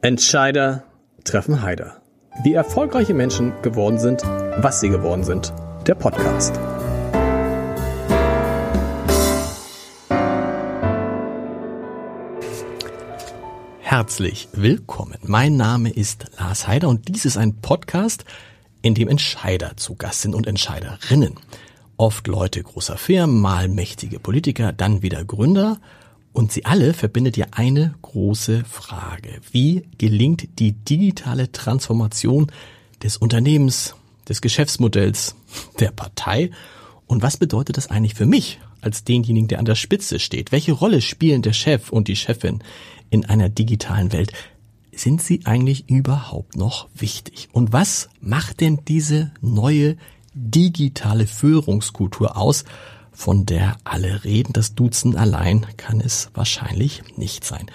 Entscheider treffen Heider. Wie erfolgreiche Menschen geworden sind, was sie geworden sind. Der Podcast. Herzlich willkommen. Mein Name ist Lars Heider und dies ist ein Podcast, in dem Entscheider zu Gast sind und Entscheiderinnen. Oft Leute großer Firmen, mal mächtige Politiker, dann wieder Gründer – und sie alle verbindet ja eine große Frage. Wie gelingt die digitale Transformation des Unternehmens, des Geschäftsmodells, der Partei? Und was bedeutet das eigentlich für mich als denjenigen, der an der Spitze steht? Welche Rolle spielen der Chef und die Chefin in einer digitalen Welt? Sind sie eigentlich überhaupt noch wichtig? Und was macht denn diese neue digitale Führungskultur aus? Von der alle reden. Das Duzen allein kann es wahrscheinlich nicht sein.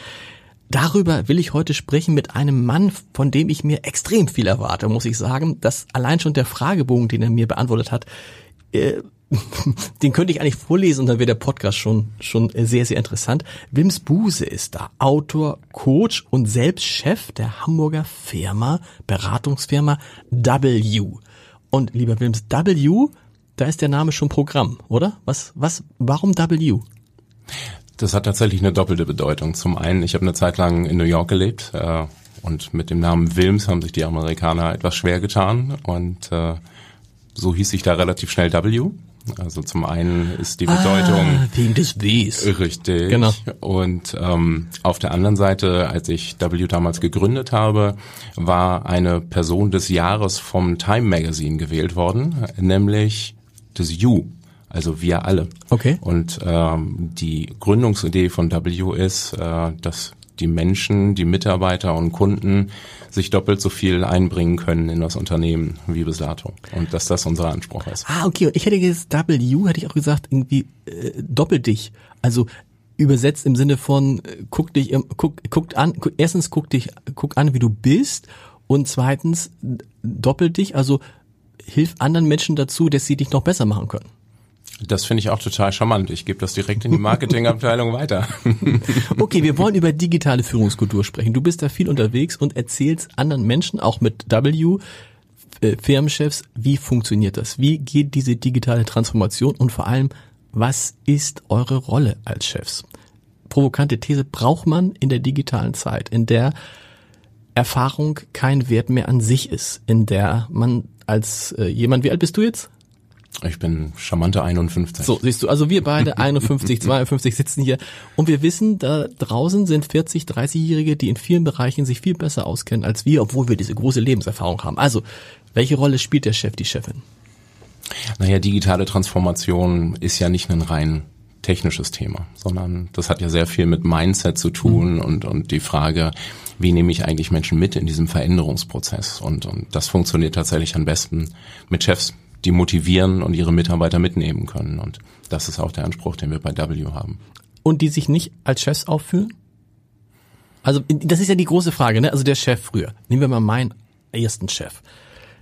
Darüber will ich heute sprechen mit einem Mann, von dem ich mir extrem viel erwarte, muss ich sagen. dass allein schon der Fragebogen, den er mir beantwortet hat, äh, den könnte ich eigentlich vorlesen und dann wäre der Podcast schon, schon sehr, sehr interessant. Wims Buse ist da, Autor, Coach und selbst Chef der Hamburger Firma, Beratungsfirma W. Und lieber Wims, W da ist der Name schon Programm, oder? Was, was, warum W? Das hat tatsächlich eine doppelte Bedeutung. Zum einen, ich habe eine Zeit lang in New York gelebt äh, und mit dem Namen Wilms haben sich die Amerikaner etwas schwer getan und äh, so hieß ich da relativ schnell W. Also zum einen ist die Bedeutung ah, wegen des Ws. Richtig. Genau. Und ähm, auf der anderen Seite, als ich W damals gegründet habe, war eine Person des Jahres vom Time Magazine gewählt worden, nämlich des You, also wir alle. Okay. Und ähm, die Gründungsidee von W ist, äh, dass die Menschen, die Mitarbeiter und Kunden sich doppelt so viel einbringen können in das Unternehmen wie bis dato. Und dass das unser Anspruch ist. Ah, okay. Und ich hätte gesagt, W, hätte ich auch gesagt, irgendwie äh, doppelt dich. Also übersetzt im Sinne von äh, guck dich guck guckt an guck, erstens guck dich guck an wie du bist und zweitens doppelt dich also hilf anderen Menschen dazu, dass sie dich noch besser machen können. Das finde ich auch total charmant. Ich gebe das direkt in die Marketingabteilung weiter. okay, wir wollen über digitale Führungskultur sprechen. Du bist da viel unterwegs und erzählst anderen Menschen, auch mit W, äh, Firmenchefs, wie funktioniert das? Wie geht diese digitale Transformation und vor allem, was ist eure Rolle als Chefs? Provokante These braucht man in der digitalen Zeit, in der Erfahrung kein Wert mehr an sich ist, in der man als äh, jemand, wie alt bist du jetzt? Ich bin charmante 51. So, siehst du, also wir beide 51, 52 sitzen hier und wir wissen, da draußen sind 40, 30-Jährige, die in vielen Bereichen sich viel besser auskennen als wir, obwohl wir diese große Lebenserfahrung haben. Also, welche Rolle spielt der Chef, die Chefin? Naja, digitale Transformation ist ja nicht ein rein technisches Thema, sondern das hat ja sehr viel mit Mindset zu tun mhm. und, und die Frage, wie nehme ich eigentlich Menschen mit in diesem Veränderungsprozess? Und, und das funktioniert tatsächlich am besten mit Chefs, die motivieren und ihre Mitarbeiter mitnehmen können. Und das ist auch der Anspruch, den wir bei W haben. Und die sich nicht als Chefs aufführen? Also das ist ja die große Frage, ne? Also der Chef früher. Nehmen wir mal meinen ersten Chef.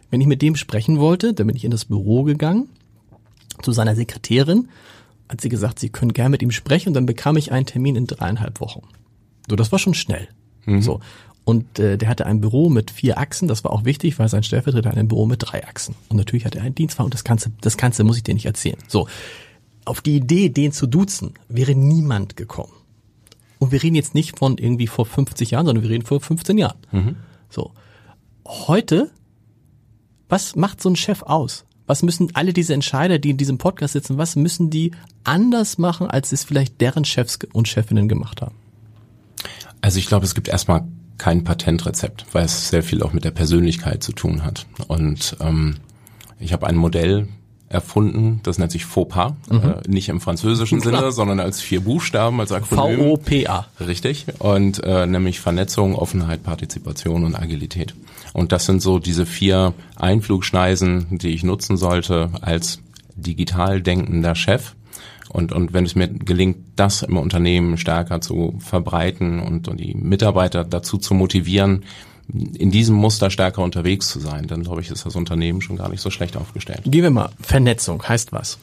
Wenn ich mit dem sprechen wollte, dann bin ich in das Büro gegangen zu seiner Sekretärin, hat sie gesagt, sie können gerne mit ihm sprechen und dann bekam ich einen Termin in dreieinhalb Wochen. So, das war schon schnell. Mhm. So. Und äh, der hatte ein Büro mit vier Achsen, das war auch wichtig, weil sein Stellvertreter hatte ein Büro mit drei Achsen. Und natürlich hatte er einen Dienstwagen und das Ganze, das Ganze muss ich dir nicht erzählen. So, auf die Idee, den zu duzen, wäre niemand gekommen. Und wir reden jetzt nicht von irgendwie vor 50 Jahren, sondern wir reden vor 15 Jahren. Mhm. So. Heute, was macht so ein Chef aus? Was müssen alle diese Entscheider, die in diesem Podcast sitzen, was müssen die anders machen, als es vielleicht deren Chefs und Chefinnen gemacht haben? Also ich glaube, es gibt erstmal kein Patentrezept, weil es sehr viel auch mit der Persönlichkeit zu tun hat. Und ähm, ich habe ein Modell erfunden, das nennt sich FOPA, mhm. äh, nicht im französischen Klar. Sinne, sondern als vier Buchstaben, als Akronym. V-O-P-A. Richtig. Und äh, nämlich Vernetzung, Offenheit, Partizipation und Agilität. Und das sind so diese vier Einflugschneisen, die ich nutzen sollte als digital denkender Chef und, und wenn es mir gelingt, das im Unternehmen stärker zu verbreiten und, und die Mitarbeiter dazu zu motivieren, in diesem Muster stärker unterwegs zu sein, dann glaube ich, ist das Unternehmen schon gar nicht so schlecht aufgestellt. Gehen wir mal. Vernetzung heißt was?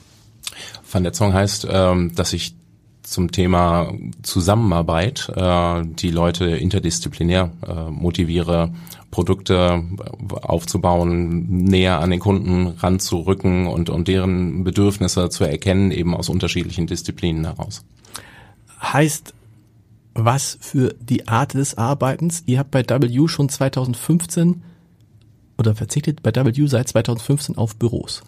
Vernetzung heißt, ähm, dass ich zum Thema Zusammenarbeit, äh, die Leute interdisziplinär äh, motiviere, Produkte aufzubauen, näher an den Kunden ranzurücken und, und deren Bedürfnisse zu erkennen, eben aus unterschiedlichen Disziplinen heraus. Heißt, was für die Art des Arbeitens? Ihr habt bei W schon 2015 oder verzichtet bei W seit 2015 auf Büros.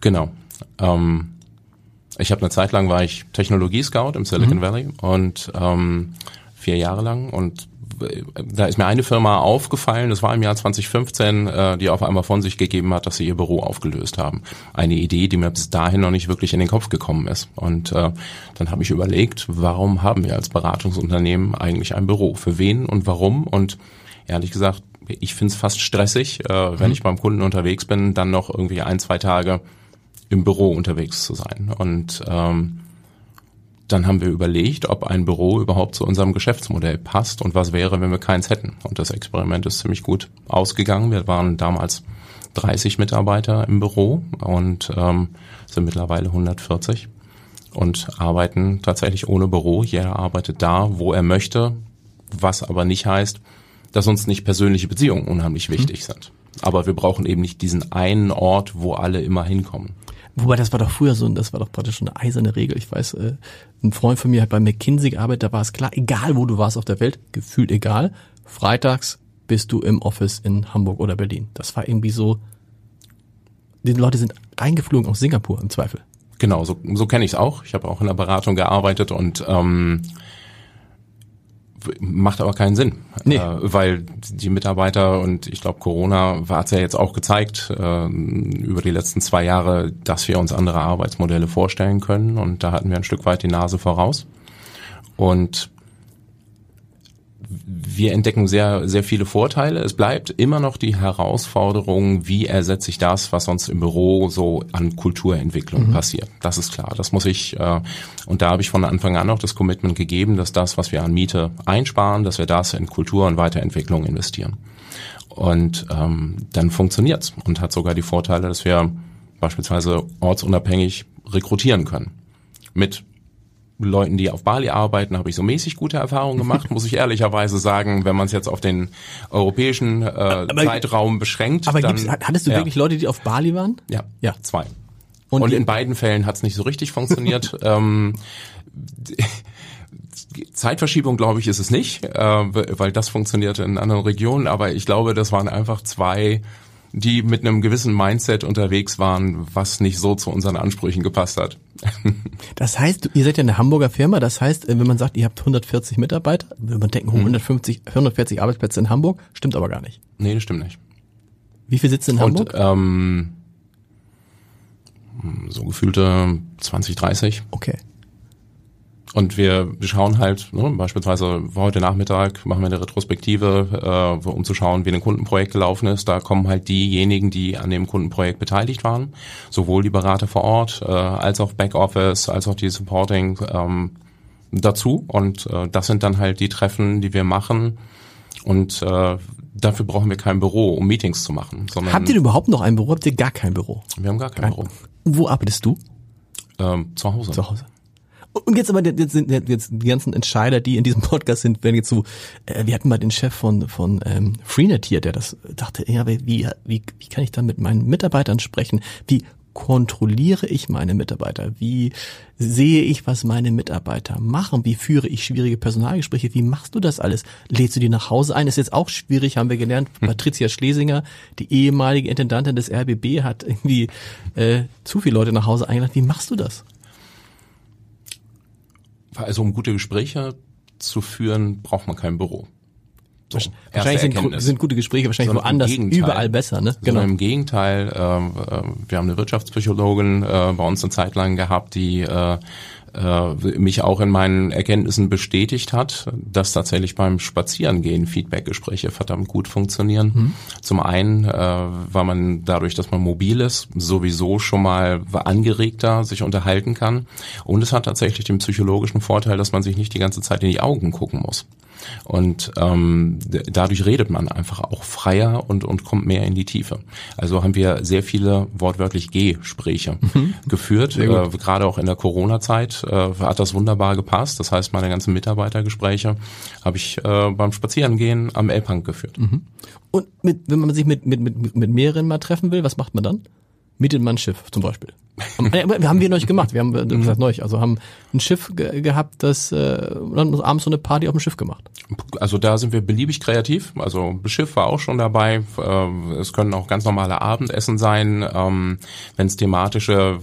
Genau. Ähm, ich habe eine Zeit lang war ich Technologie-Scout im Silicon mhm. Valley und ähm, vier Jahre lang und da ist mir eine Firma aufgefallen, das war im Jahr 2015, äh, die auf einmal von sich gegeben hat, dass sie ihr Büro aufgelöst haben. Eine Idee, die mir bis dahin noch nicht wirklich in den Kopf gekommen ist. Und äh, dann habe ich überlegt, warum haben wir als Beratungsunternehmen eigentlich ein Büro? Für wen und warum? Und ehrlich gesagt, ich finde es fast stressig, äh, wenn mhm. ich beim Kunden unterwegs bin, dann noch irgendwie ein, zwei Tage im Büro unterwegs zu sein. Und ähm, dann haben wir überlegt, ob ein Büro überhaupt zu unserem Geschäftsmodell passt und was wäre, wenn wir keins hätten. Und das Experiment ist ziemlich gut ausgegangen. Wir waren damals 30 Mitarbeiter im Büro und ähm, sind mittlerweile 140 und arbeiten tatsächlich ohne Büro. Jeder arbeitet da, wo er möchte, was aber nicht heißt, dass uns nicht persönliche Beziehungen unheimlich wichtig mhm. sind. Aber wir brauchen eben nicht diesen einen Ort, wo alle immer hinkommen. Wobei das war doch früher so, das war doch praktisch schon eine eiserne Regel. Ich weiß, äh, ein Freund von mir hat bei McKinsey gearbeitet, da war es klar, egal wo du warst auf der Welt, gefühlt egal, freitags bist du im Office in Hamburg oder Berlin. Das war irgendwie so, die Leute sind reingeflogen aus Singapur im Zweifel. Genau, so, so kenne ich es auch. Ich habe auch in der Beratung gearbeitet und ähm, macht aber keinen Sinn, nee. äh, weil die Mitarbeiter und ich glaube Corona hat ja jetzt auch gezeigt äh, über die letzten zwei Jahre, dass wir uns andere Arbeitsmodelle vorstellen können. Und da hatten wir ein Stück weit die Nase voraus. Und wir entdecken sehr, sehr viele Vorteile. Es bleibt immer noch die Herausforderung, wie ersetze ich das, was sonst im Büro so an Kulturentwicklung mhm. passiert. Das ist klar. Das muss ich, äh, und da habe ich von Anfang an auch das Commitment gegeben, dass das, was wir an Miete einsparen, dass wir das in Kultur und Weiterentwicklung investieren. Und ähm, dann funktioniert's und hat sogar die Vorteile, dass wir beispielsweise ortsunabhängig rekrutieren können. Mit Leuten, die auf Bali arbeiten, habe ich so mäßig gute Erfahrungen gemacht, muss ich ehrlicherweise sagen, wenn man es jetzt auf den europäischen äh, aber, Zeitraum beschränkt. Aber dann, hattest du ja. wirklich Leute, die auf Bali waren? Ja, ja. zwei. Und, Und in beiden Fällen hat es nicht so richtig funktioniert. ähm, Zeitverschiebung, glaube ich, ist es nicht, äh, weil das funktioniert in anderen Regionen, aber ich glaube, das waren einfach zwei die mit einem gewissen Mindset unterwegs waren, was nicht so zu unseren Ansprüchen gepasst hat. Das heißt, ihr seid ja eine Hamburger Firma, das heißt, wenn man sagt, ihr habt 140 Mitarbeiter, würde man denken, 150, 140 Arbeitsplätze in Hamburg, stimmt aber gar nicht. Nee, das stimmt nicht. Wie viel sitzt in Hamburg? Und, ähm, so gefühlte 20, 30. Okay. Und wir schauen halt, ne, beispielsweise heute Nachmittag machen wir eine Retrospektive, äh, um zu schauen, wie ein Kundenprojekt gelaufen ist. Da kommen halt diejenigen, die an dem Kundenprojekt beteiligt waren, sowohl die Berater vor Ort, äh, als auch Backoffice, als auch die Supporting ähm, dazu. Und äh, das sind dann halt die Treffen, die wir machen. Und äh, dafür brauchen wir kein Büro, um Meetings zu machen. Sondern Habt ihr überhaupt noch ein Büro? Habt ihr gar kein Büro? Wir haben gar kein Büro. Wo arbeitest du? Ähm, zu Hause. Zu Hause. Und jetzt aber jetzt sind jetzt die ganzen Entscheider, die in diesem Podcast sind, werden jetzt so, äh, wir hatten mal den Chef von von ähm, Freenet hier, der das dachte, ja, wie, wie, wie kann ich da mit meinen Mitarbeitern sprechen? Wie kontrolliere ich meine Mitarbeiter? Wie sehe ich, was meine Mitarbeiter machen? Wie führe ich schwierige Personalgespräche? Wie machst du das alles? Lädst du die nach Hause ein? Ist jetzt auch schwierig, haben wir gelernt. Hm. Patricia Schlesinger, die ehemalige Intendantin des RBB, hat irgendwie äh, zu viele Leute nach Hause eingeladen. Wie machst du das? Also um gute Gespräche zu führen, braucht man kein Büro. So, wahrscheinlich sind, sind, gute Gespräche wahrscheinlich Sondern woanders überall besser, ne? Genau. Im Gegenteil, äh, wir haben eine Wirtschaftspsychologin äh, bei uns eine Zeit lang gehabt, die äh, äh, mich auch in meinen Erkenntnissen bestätigt hat, dass tatsächlich beim Spazierengehen Feedbackgespräche verdammt gut funktionieren. Mhm. Zum einen, äh, weil man dadurch, dass man mobil ist, sowieso schon mal angeregter sich unterhalten kann. Und es hat tatsächlich den psychologischen Vorteil, dass man sich nicht die ganze Zeit in die Augen gucken muss. Und ähm, dadurch redet man einfach auch freier und, und kommt mehr in die Tiefe. Also haben wir sehr viele wortwörtlich Gespräche mhm. geführt. Äh, gerade auch in der Corona-Zeit äh, hat das wunderbar gepasst. Das heißt, meine ganzen Mitarbeitergespräche habe ich äh, beim Spazierengehen am Elbhang geführt. Mhm. Und mit, wenn man sich mit, mit, mit, mit mehreren mal treffen will, was macht man dann? Mietet man ein Schiff zum Beispiel. Haben wir neulich gemacht. Wir haben mhm. gesagt neulich, also haben ein Schiff ge gehabt, das äh, abends so eine Party auf dem Schiff gemacht. Also da sind wir beliebig kreativ. Also Schiff war auch schon dabei. Äh, es können auch ganz normale Abendessen sein. Ähm, Wenn es thematische,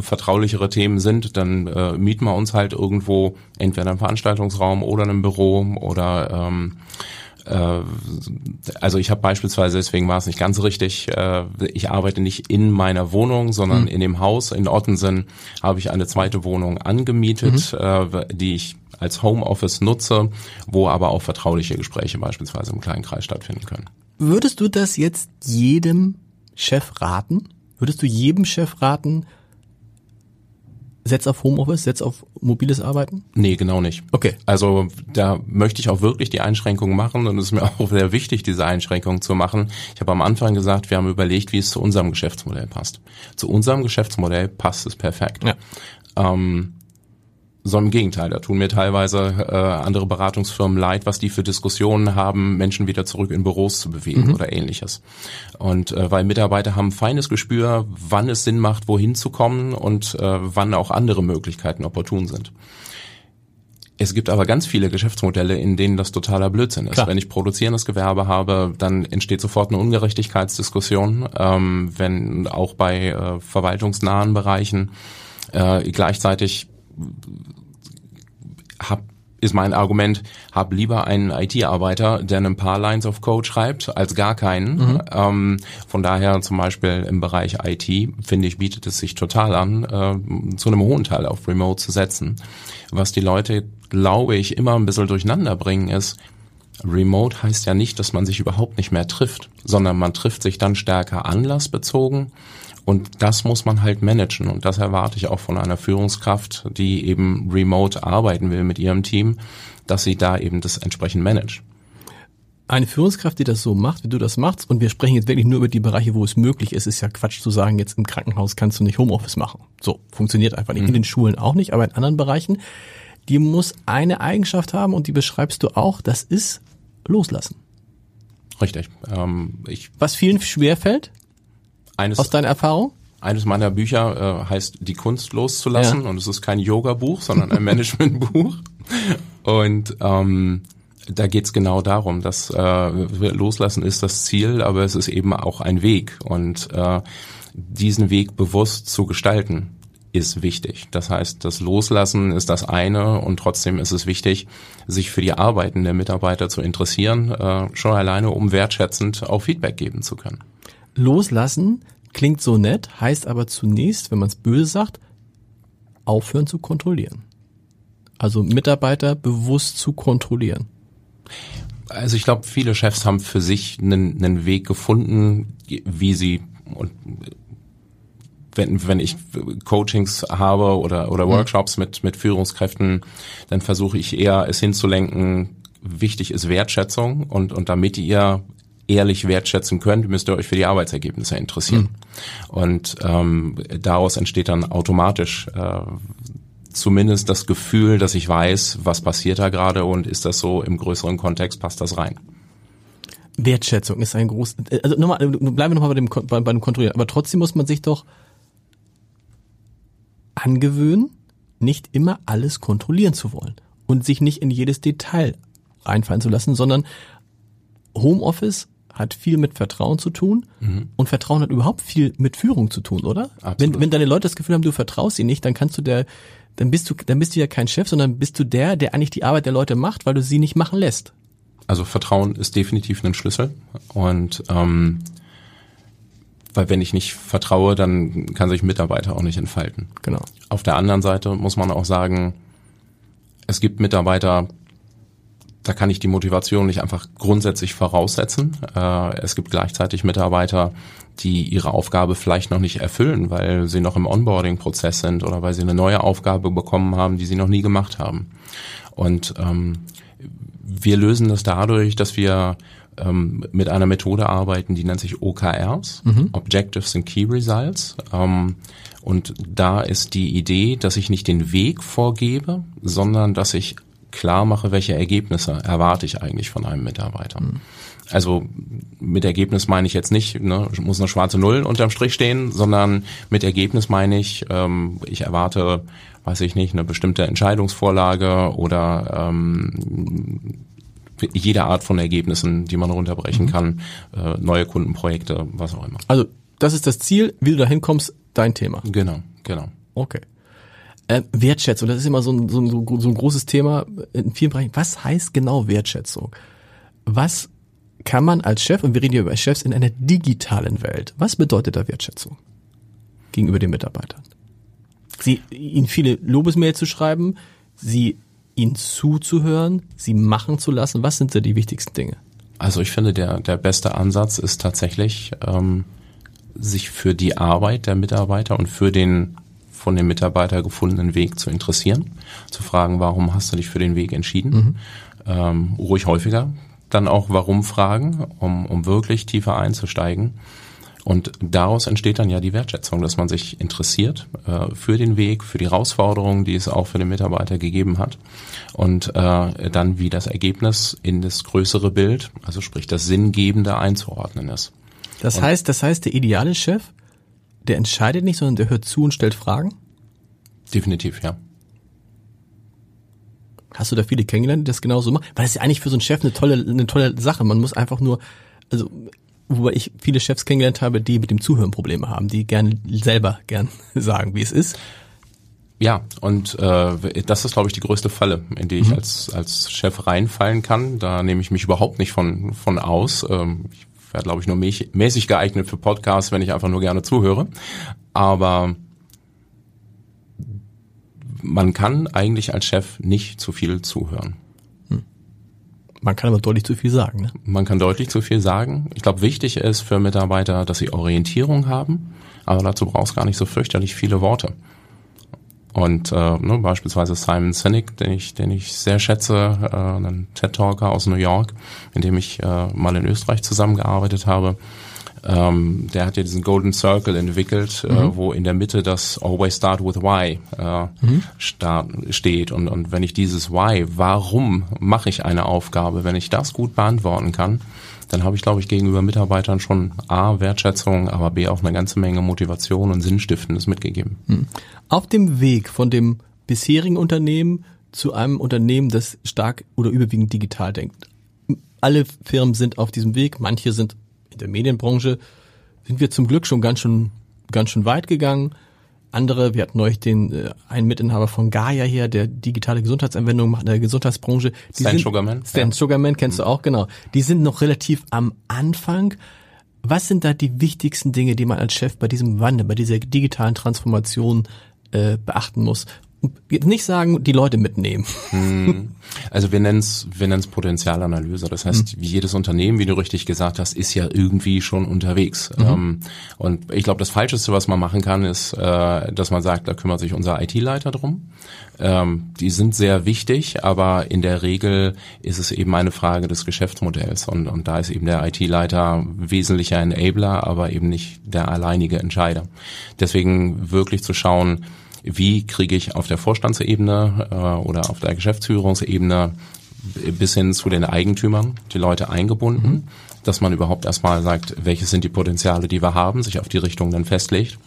vertraulichere Themen sind, dann äh, mieten wir uns halt irgendwo entweder einen Veranstaltungsraum oder ein Büro oder ähm, äh, also ich habe beispielsweise, deswegen war es nicht ganz richtig, äh, ich arbeite nicht in meiner Wohnung, sondern mhm. in dem Haus in Ottensen habe ich eine zweite Wohnung angemietet, mhm. Äh, die ich als Homeoffice nutze, wo aber auch vertrauliche Gespräche beispielsweise im kleinen Kreis stattfinden können. Würdest du das jetzt jedem Chef raten? Würdest du jedem Chef raten, setz auf Homeoffice, setz auf mobiles Arbeiten? Nee, genau nicht. Okay. Also da möchte ich auch wirklich die Einschränkungen machen und es ist mir auch sehr wichtig, diese Einschränkungen zu machen. Ich habe am Anfang gesagt, wir haben überlegt, wie es zu unserem Geschäftsmodell passt. Zu unserem Geschäftsmodell passt es perfekt. Ja. Ähm, so im Gegenteil, da tun mir teilweise äh, andere Beratungsfirmen leid, was die für Diskussionen haben, Menschen wieder zurück in Büros zu bewegen mhm. oder ähnliches. Und äh, weil Mitarbeiter haben feines Gespür, wann es Sinn macht, wohin zu kommen und äh, wann auch andere Möglichkeiten opportun sind. Es gibt aber ganz viele Geschäftsmodelle, in denen das totaler Blödsinn ist. Klar. Wenn ich produzierendes Gewerbe habe, dann entsteht sofort eine Ungerechtigkeitsdiskussion. Ähm, wenn auch bei äh, verwaltungsnahen Bereichen äh, gleichzeitig hab ist mein Argument, hab lieber einen IT-Arbeiter, der ein paar Lines of Code schreibt, als gar keinen. Mhm. Ähm, von daher zum Beispiel im Bereich IT, finde ich, bietet es sich total an, äh, zu einem hohen Teil auf Remote zu setzen. Was die Leute, glaube ich, immer ein bisschen durcheinander bringen, ist, Remote heißt ja nicht, dass man sich überhaupt nicht mehr trifft, sondern man trifft sich dann stärker anlassbezogen und das muss man halt managen. Und das erwarte ich auch von einer Führungskraft, die eben remote arbeiten will mit ihrem Team, dass sie da eben das entsprechend managt. Eine Führungskraft, die das so macht, wie du das machst, und wir sprechen jetzt wirklich nur über die Bereiche, wo es möglich ist, ist ja Quatsch zu sagen, jetzt im Krankenhaus kannst du nicht Homeoffice machen. So, funktioniert einfach nicht. Mhm. In den Schulen auch nicht, aber in anderen Bereichen, die muss eine Eigenschaft haben und die beschreibst du auch, das ist loslassen. Richtig. Ähm, ich Was vielen schwerfällt? Eines, Aus deiner Erfahrung? Eines meiner Bücher äh, heißt Die Kunst loszulassen ja. und es ist kein Yoga-Buch, sondern ein Management-Buch. Und ähm, da geht's genau darum, dass äh, Loslassen ist das Ziel, aber es ist eben auch ein Weg. Und äh, diesen Weg bewusst zu gestalten, ist wichtig. Das heißt, das Loslassen ist das eine und trotzdem ist es wichtig, sich für die Arbeiten der Mitarbeiter zu interessieren, äh, schon alleine, um wertschätzend auch Feedback geben zu können. Loslassen klingt so nett, heißt aber zunächst, wenn man es böse sagt, aufhören zu kontrollieren. Also Mitarbeiter bewusst zu kontrollieren. Also ich glaube, viele Chefs haben für sich einen, einen Weg gefunden, wie sie und wenn, wenn ich Coachings habe oder, oder mhm. Workshops mit, mit Führungskräften, dann versuche ich eher es hinzulenken, wichtig ist Wertschätzung und, und damit ihr ehrlich wertschätzen könnt, müsst ihr euch für die Arbeitsergebnisse interessieren. Mhm. Und ähm, daraus entsteht dann automatisch äh, zumindest das Gefühl, dass ich weiß, was passiert da gerade und ist das so im größeren Kontext, passt das rein. Wertschätzung ist ein groß, also nochmal, bleiben wir nochmal bei dem, bei, bei dem Kontrollieren, aber trotzdem muss man sich doch angewöhnen, nicht immer alles kontrollieren zu wollen und sich nicht in jedes Detail einfallen zu lassen, sondern Homeoffice hat viel mit Vertrauen zu tun mhm. und Vertrauen hat überhaupt viel mit Führung zu tun, oder? Absolut. Wenn, wenn deine Leute das Gefühl haben, du vertraust ihnen nicht, dann kannst du der, dann bist du, dann bist du ja kein Chef, sondern bist du der, der eigentlich die Arbeit der Leute macht, weil du sie nicht machen lässt. Also Vertrauen ist definitiv ein Schlüssel und ähm, weil wenn ich nicht vertraue, dann kann sich Mitarbeiter auch nicht entfalten. Genau. Auf der anderen Seite muss man auch sagen, es gibt Mitarbeiter, da kann ich die Motivation nicht einfach grundsätzlich voraussetzen. Äh, es gibt gleichzeitig Mitarbeiter, die ihre Aufgabe vielleicht noch nicht erfüllen, weil sie noch im Onboarding-Prozess sind oder weil sie eine neue Aufgabe bekommen haben, die sie noch nie gemacht haben. Und ähm, wir lösen das dadurch, dass wir ähm, mit einer Methode arbeiten, die nennt sich OKRs, mhm. Objectives and Key Results. Ähm, und da ist die Idee, dass ich nicht den Weg vorgebe, sondern dass ich klar mache, welche Ergebnisse erwarte ich eigentlich von einem Mitarbeiter. Mhm. Also mit Ergebnis meine ich jetzt nicht, ne, muss eine schwarze Null unterm Strich stehen, sondern mit Ergebnis meine ich, ähm, ich erwarte, weiß ich nicht, eine bestimmte Entscheidungsvorlage oder ähm, jede Art von Ergebnissen, die man runterbrechen mhm. kann, äh, neue Kundenprojekte, was auch immer. Also das ist das Ziel, wie du da hinkommst, dein Thema. Genau, genau. Okay. Äh, Wertschätzung, das ist immer so ein, so, ein, so ein großes Thema in vielen Bereichen. Was heißt genau Wertschätzung? Was kann man als Chef, und wir reden hier über Chefs in einer digitalen Welt, was bedeutet da Wertschätzung gegenüber den Mitarbeitern? Sie, ihnen viele Lobesmails zu schreiben, sie ihnen zuzuhören, sie machen zu lassen, was sind da die wichtigsten Dinge? Also ich finde, der, der beste Ansatz ist tatsächlich, ähm, sich für die Arbeit der Mitarbeiter und für den von dem Mitarbeiter gefundenen Weg zu interessieren, zu fragen, warum hast du dich für den Weg entschieden? Mhm. Ähm, ruhig häufiger dann auch warum fragen, um, um wirklich tiefer einzusteigen. Und daraus entsteht dann ja die Wertschätzung, dass man sich interessiert äh, für den Weg, für die Herausforderungen, die es auch für den Mitarbeiter gegeben hat. Und äh, dann wie das Ergebnis in das größere Bild, also sprich das Sinngebende einzuordnen ist. Das heißt, das heißt, der ideale Chef, der entscheidet nicht, sondern der hört zu und stellt Fragen? Definitiv, ja. Hast du da viele kennengelernt, die das genauso machen? Weil das ist ja eigentlich für so einen Chef eine tolle, eine tolle Sache. Man muss einfach nur, also wobei ich viele Chefs kennengelernt habe, die mit dem Zuhören Probleme haben, die gern selber gern sagen, wie es ist. Ja, und äh, das ist, glaube ich, die größte Falle, in die ich mhm. als, als Chef reinfallen kann. Da nehme ich mich überhaupt nicht von, von aus. Ähm, ich wäre, glaube ich, nur mäßig geeignet für Podcasts, wenn ich einfach nur gerne zuhöre. Aber man kann eigentlich als Chef nicht zu viel zuhören. Hm. Man kann aber deutlich zu viel sagen. Ne? Man kann deutlich zu viel sagen. Ich glaube, wichtig ist für Mitarbeiter, dass sie Orientierung haben, aber dazu brauchst gar nicht so fürchterlich viele Worte. Und äh, ne, beispielsweise Simon Sinek, den ich, den ich sehr schätze, äh, ein TED-Talker aus New York, in dem ich äh, mal in Österreich zusammengearbeitet habe, ähm, der hat ja diesen Golden Circle entwickelt, äh, mhm. äh, wo in der Mitte das Always Start with Why äh, mhm. start, steht. Und, und wenn ich dieses Why, warum mache ich eine Aufgabe, wenn ich das gut beantworten kann, dann habe ich, glaube ich, gegenüber Mitarbeitern schon A, Wertschätzung, aber B, auch eine ganze Menge Motivation und Sinnstiftendes mitgegeben. Mhm. Auf dem Weg von dem bisherigen Unternehmen zu einem Unternehmen, das stark oder überwiegend digital denkt. Alle Firmen sind auf diesem Weg, manche sind in der Medienbranche sind wir zum Glück schon ganz schön, ganz schön weit gegangen. Andere, wir hatten neulich den äh, einen Mitinhaber von Gaia hier, der digitale Gesundheitsanwendungen macht in der Gesundheitsbranche. Die Stan sind, Sugarman. Stan ja. Sugarman kennst mhm. du auch, genau. Die sind noch relativ am Anfang. Was sind da die wichtigsten Dinge, die man als Chef bei diesem Wandel, bei dieser digitalen Transformation äh, beachten muss? nicht sagen, die Leute mitnehmen. Hm. Also wir nennen es wir nennen's Potenzialanalyse. Das heißt, hm. wie jedes Unternehmen, wie du richtig gesagt hast, ist ja irgendwie schon unterwegs. Mhm. Ähm, und ich glaube, das Falscheste, was man machen kann, ist, äh, dass man sagt, da kümmert sich unser IT-Leiter drum. Ähm, die sind sehr wichtig, aber in der Regel ist es eben eine Frage des Geschäftsmodells. Und, und da ist eben der IT-Leiter wesentlicher Enabler, aber eben nicht der alleinige Entscheider. Deswegen wirklich zu schauen, wie kriege ich auf der Vorstandsebene äh, oder auf der Geschäftsführungsebene bis hin zu den Eigentümern die Leute eingebunden, mhm. dass man überhaupt erstmal sagt, welche sind die Potenziale, die wir haben, sich auf die Richtung dann festlegt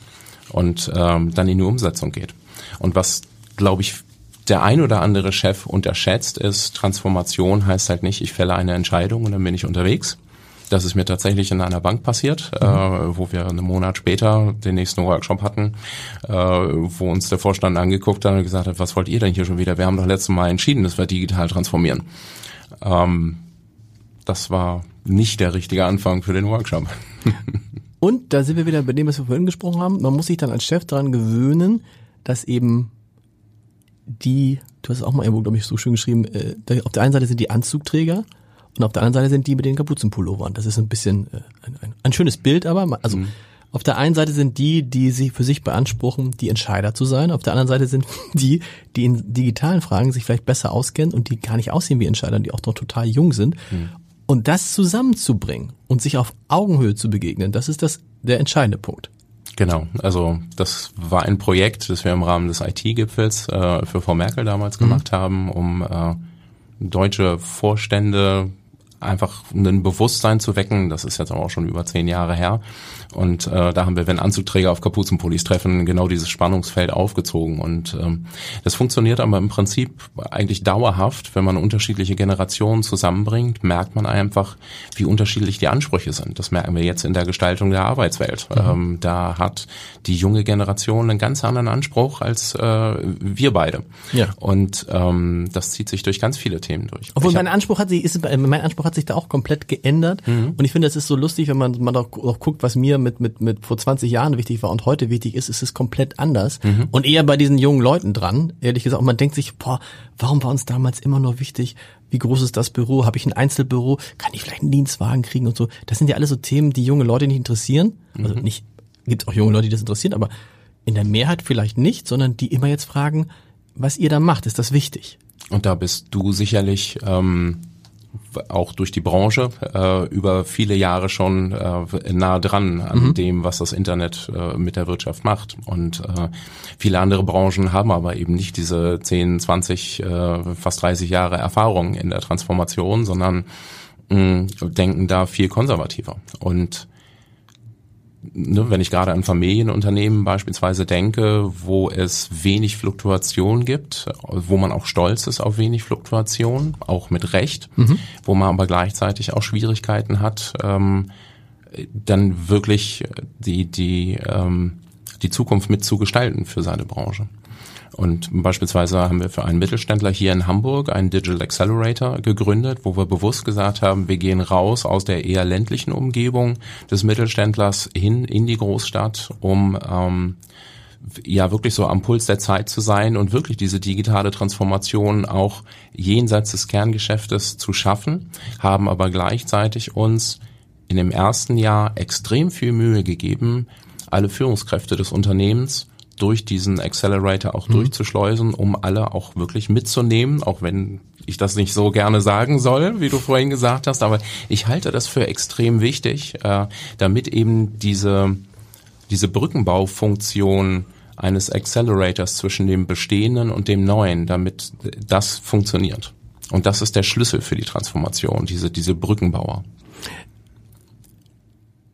und ähm, dann in die Umsetzung geht. Und was, glaube ich, der ein oder andere Chef unterschätzt, ist, Transformation heißt halt nicht, ich fälle eine Entscheidung und dann bin ich unterwegs, das ist mir tatsächlich in einer Bank passiert, mhm. äh, wo wir einen Monat später den nächsten Workshop hatten, äh, wo uns der Vorstand angeguckt hat und gesagt hat, was wollt ihr denn hier schon wieder? Wir haben doch letztes Mal entschieden, dass wir digital transformieren. Ähm, das war nicht der richtige Anfang für den Workshop. und da sind wir wieder bei dem, was wir vorhin gesprochen haben. Man muss sich dann als Chef daran gewöhnen, dass eben die, du hast es auch mal irgendwo, glaube ich, so schön geschrieben, äh, auf der einen Seite sind die Anzugträger und auf der anderen Seite sind die mit den Kapuzenpullovern. Das ist ein bisschen äh, ein, ein, ein schönes Bild, aber also mhm. Auf der einen Seite sind die, die sich für sich beanspruchen, die Entscheider zu sein. Auf der anderen Seite sind die, die in digitalen Fragen sich vielleicht besser auskennen und die gar nicht aussehen wie Entscheider, die auch noch total jung sind. Hm. Und das zusammenzubringen und sich auf Augenhöhe zu begegnen, das ist das, der entscheidende Punkt. Genau, also das war ein Projekt, das wir im Rahmen des IT-Gipfels äh, für Frau Merkel damals mhm. gemacht haben, um äh, deutsche Vorstände einfach ein Bewusstsein zu wecken. Das ist jetzt auch schon über zehn Jahre her. Und äh, da haben wir, wenn Anzugträger auf Kapuzenpullis treffen, genau dieses Spannungsfeld aufgezogen. Und ähm, das funktioniert aber im Prinzip eigentlich dauerhaft. Wenn man unterschiedliche Generationen zusammenbringt, merkt man einfach, wie unterschiedlich die Ansprüche sind. Das merken wir jetzt in der Gestaltung der Arbeitswelt. Mhm. Ähm, da hat die junge Generation einen ganz anderen Anspruch als äh, wir beide. Ja. Und ähm, das zieht sich durch ganz viele Themen durch. Obwohl mein Anspruch hat sich, ist, mein Anspruch hat sich da auch komplett geändert. Mhm. Und ich finde, es ist so lustig, wenn man, auch, auch guckt, was mir mit, mit, mit vor 20 Jahren wichtig war und heute wichtig ist, ist es komplett anders. Mhm. Und eher bei diesen jungen Leuten dran, ehrlich gesagt. Und man denkt sich, boah, warum war uns damals immer nur wichtig, wie groß ist das Büro? Habe ich ein Einzelbüro? Kann ich vielleicht einen Dienstwagen kriegen und so? Das sind ja alles so Themen, die junge Leute nicht interessieren. Also mhm. nicht, gibt auch junge Leute, die das interessieren, aber in der Mehrheit vielleicht nicht, sondern die immer jetzt fragen, was ihr da macht, ist das wichtig? Und da bist du sicherlich ähm, auch durch die Branche äh, über viele Jahre schon äh, nah dran an mhm. dem, was das Internet äh, mit der Wirtschaft macht. Und äh, viele andere Branchen haben aber eben nicht diese 10, 20, äh, fast 30 Jahre Erfahrung in der Transformation, sondern mh, denken da viel konservativer. Und ne, wenn ich gerade an Familienunternehmen beispielsweise denke, wo es wenig Fluktuation gibt, wo man auch stolz ist auf wenig Fluktuation, auch mit Recht, mhm. wo man aber gleichzeitig auch Schwierigkeiten hat, ähm, dann wirklich die, die, ähm, die Zukunft mitzugestalten für seine Branche. Und beispielsweise haben wir für einen Mittelständler hier in Hamburg einen Digital Accelerator gegründet, wo wir bewusst gesagt haben, wir gehen raus aus der eher ländlichen Umgebung des Mittelständlers hin in die Großstadt, um ähm, ja wirklich so am Puls der Zeit zu sein und wirklich diese digitale Transformation auch jenseits des Kerngeschäftes zu schaffen, haben aber gleichzeitig uns in dem ersten Jahr extrem viel Mühe gegeben, alle Führungskräfte des Unternehmens durch diesen Accelerator auch mhm. durchzuschleusen, um alle auch wirklich mitzunehmen, auch wenn ich das nicht so gerne sagen soll, wie du vorhin gesagt hast, aber ich halte das für extrem wichtig, äh, damit eben diese, diese Brückenbaufunktion eines Accelerators zwischen dem Bestehenden und dem Neuen, damit das funktioniert. Und das ist der Schlüssel für die Transformation, diese, diese Brückenbauer.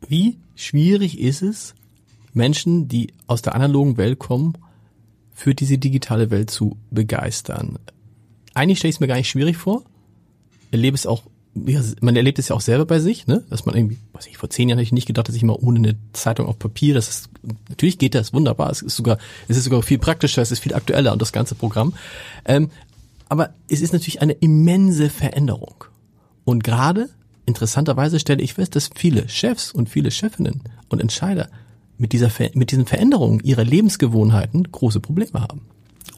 Wie schwierig ist es, Menschen, die aus der analogen Welt kommen, für diese digitale Welt zu begeistern. Eigentlich stelle ich es mir gar nicht schwierig vor. Erlebe es auch, man erlebt es ja auch selber bei sich, ne? Dass man irgendwie, was ich, vor zehn Jahren hätte ich nicht gedacht, dass ich mal ohne eine Zeitung auf Papier, das ist, natürlich geht das wunderbar. Es ist sogar, es ist sogar viel praktischer, es ist viel aktueller und das ganze Programm. Ähm, aber es ist natürlich eine immense Veränderung. Und gerade interessanterweise stelle ich fest, dass viele Chefs und viele Chefinnen und Entscheider mit dieser mit diesen Veränderungen ihrer Lebensgewohnheiten große Probleme haben.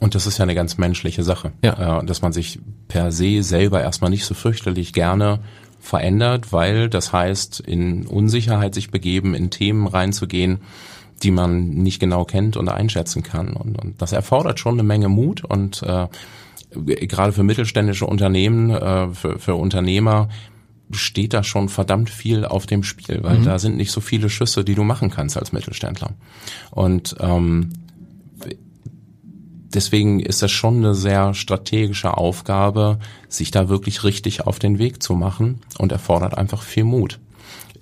Und das ist ja eine ganz menschliche Sache, ja. Äh, dass man sich per se selber erstmal nicht so fürchterlich gerne verändert, weil das heißt, in Unsicherheit sich begeben, in Themen reinzugehen, die man nicht genau kennt und einschätzen kann. Und, und das erfordert schon eine Menge Mut und äh, gerade für mittelständische Unternehmen, äh, für, für Unternehmer steht da schon verdammt viel auf dem Spiel, weil mhm. da sind nicht so viele Schüsse, die du machen kannst als Mittelständler. Und ähm, deswegen ist das schon eine sehr strategische Aufgabe, sich da wirklich richtig auf den Weg zu machen und erfordert einfach viel Mut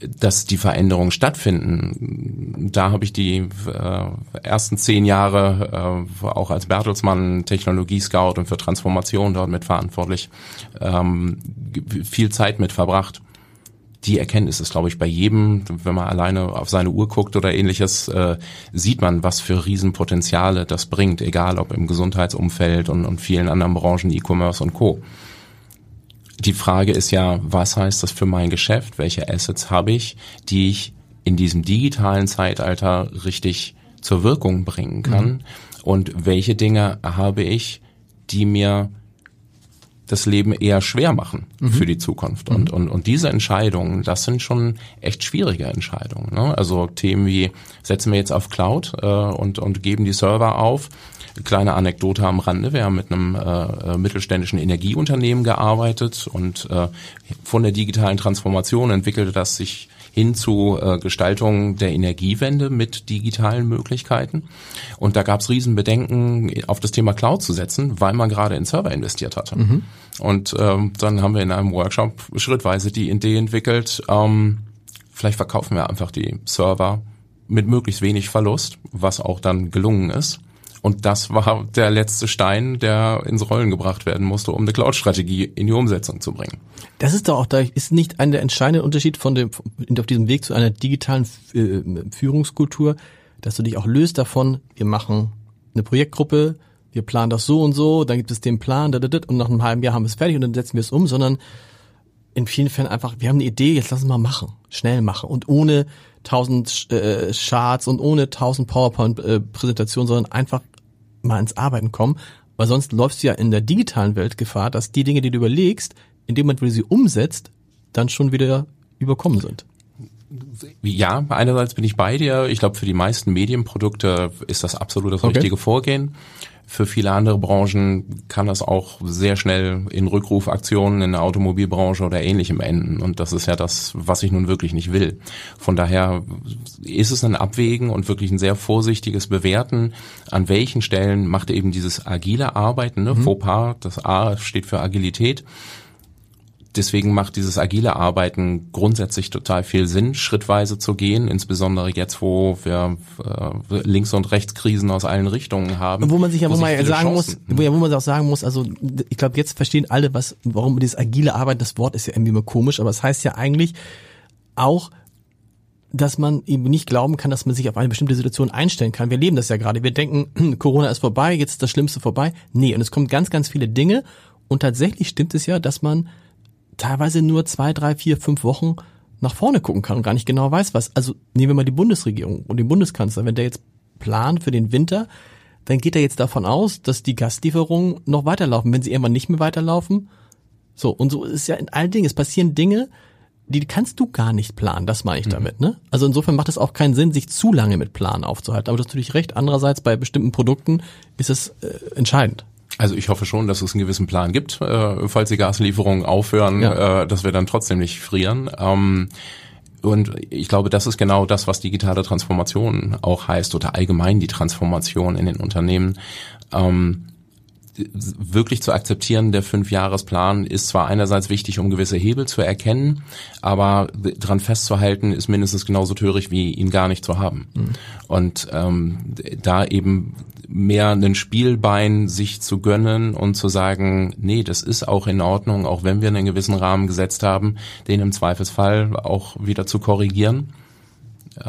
dass die Veränderungen stattfinden. Da habe ich die äh, ersten zehn Jahre äh, auch als Bertelsmann Technologie-Scout und für Transformation dort mit verantwortlich ähm, viel Zeit mit verbracht. Die Erkenntnis ist, glaube ich, bei jedem, wenn man alleine auf seine Uhr guckt oder ähnliches, äh, sieht man, was für Riesenpotenziale das bringt, egal ob im Gesundheitsumfeld und, und vielen anderen Branchen, E-Commerce und Co die Frage ist ja, was heißt das für mein Geschäft? Welche Assets habe ich, die ich in diesem digitalen Zeitalter richtig zur Wirkung bringen kann? Mhm. Und welche Dinge habe ich, die mir das Leben eher schwer machen Mhm. für die Zukunft. Und, und, und diese Entscheidungen, das sind schon echt schwierige Entscheidungen. Ne? Also Themen wie, setzen wir jetzt auf Cloud äh, und, und geben die Server auf. Kleine Anekdote am Rande, wir haben mit einem äh, äh, mittelständischen Energieunternehmen gearbeitet und äh, von der digitalen Transformation entwickelte das sich hin zu äh, Gestaltung der Energiewende mit digitalen Möglichkeiten. Und da gab es Riesenbedenken, auf das Thema Cloud zu setzen, weil man gerade in Server investiert hatte. Und ähm, dann haben wir in einem Workshop schrittweise die Idee entwickelt, ähm, vielleicht verkaufen wir einfach die Server mit möglichst wenig Verlust, was auch dann gelungen ist. Und das war der letzte Stein, der ins Rollen gebracht werden musste, um eine Cloud-Strategie in die Umsetzung zu bringen. Das ist doch auch, da ist nicht ein der entscheidende Unterschied von dem, auf diesem Weg zu einer digitalen äh, Führungskultur, dass du dich auch löst davon, wir machen eine Projektgruppe, wir planen das so und so, dann gibt es den Plan, da, da, da, und nach einem halben Jahr haben wir es fertig und dann setzen wir es um, sondern in vielen Fällen einfach, wir haben eine Idee, jetzt lass uns mal machen, schnell machen und ohne tausend äh, Charts und ohne tausend PowerPoint-Präsentationen, sondern einfach mal ins Arbeiten kommen, weil sonst läufst du ja in der digitalen Welt Gefahr, dass die Dinge, die du überlegst, in dem Moment, wo du sie umsetzt, dann schon wieder überkommen sind. Ja, einerseits bin ich bei dir. Ich glaube, für die meisten Medienprodukte ist das absolut das Okay. richtige Vorgehen. Für viele andere Branchen kann das auch sehr schnell in Rückrufaktionen in der Automobilbranche oder ähnlichem enden. Und das ist ja das, was ich nun wirklich nicht will. Von daher ist es ein Abwägen und wirklich ein sehr vorsichtiges Bewerten, an welchen Stellen macht eben dieses agile Arbeiten, ne? Fauxpas, das A steht für Agilität, deswegen macht dieses agile Arbeiten grundsätzlich total viel Sinn, schrittweise zu gehen, insbesondere jetzt, wo wir äh, Links- und Rechtskrisen aus allen Richtungen haben. Wo man sich ja, wo, man viele sagen Chancen- muss, wo, ja, wo man auch sagen muss, also ich glaube, jetzt verstehen alle, was, warum dieses agile Arbeiten, das Wort ist ja irgendwie immer komisch, aber es heißt ja eigentlich auch, dass man eben nicht glauben kann, dass man sich auf eine bestimmte Situation einstellen kann. Wir leben das ja gerade. Wir denken, Corona ist vorbei, jetzt ist das Schlimmste vorbei. Nee, und es kommen ganz, ganz viele Dinge. Und tatsächlich stimmt es ja, dass man teilweise nur zwei, drei, vier, fünf Wochen nach vorne gucken kann und gar nicht genau weiß, was. Also nehmen wir mal die Bundesregierung und den Bundeskanzler. Wenn der jetzt plant für den Winter, dann geht er jetzt davon aus, dass die Gastlieferungen noch weiterlaufen. Wenn sie irgendwann nicht mehr weiterlaufen, so, und so ist es ja in allen Dingen. Es passieren Dinge, die kannst du gar nicht planen. Das meine ich damit, ne? Also insofern macht es auch keinen Sinn, sich zu lange mit Planen aufzuhalten. Aber du hast natürlich recht. Andererseits bei bestimmten Produkten ist es äh, entscheidend. Also ich hoffe schon, dass es einen gewissen Plan gibt, äh, falls die Gaslieferungen aufhören, Ja. äh, dass wir dann trotzdem nicht frieren. Ähm, und ich glaube, das ist genau das, was digitale Transformation auch heißt oder allgemein die Transformation in den Unternehmen. Ähm, wirklich zu akzeptieren, der Fünfjahresplan ist zwar einerseits wichtig, um gewisse Hebel zu erkennen, aber dran festzuhalten ist mindestens genauso töricht, wie ihn gar nicht zu haben. Und ähm, da eben mehr ein Spielbein sich zu gönnen und zu sagen, nee, das ist auch in Ordnung, auch wenn wir einen gewissen Rahmen gesetzt haben, den im Zweifelsfall auch wieder zu korrigieren äh,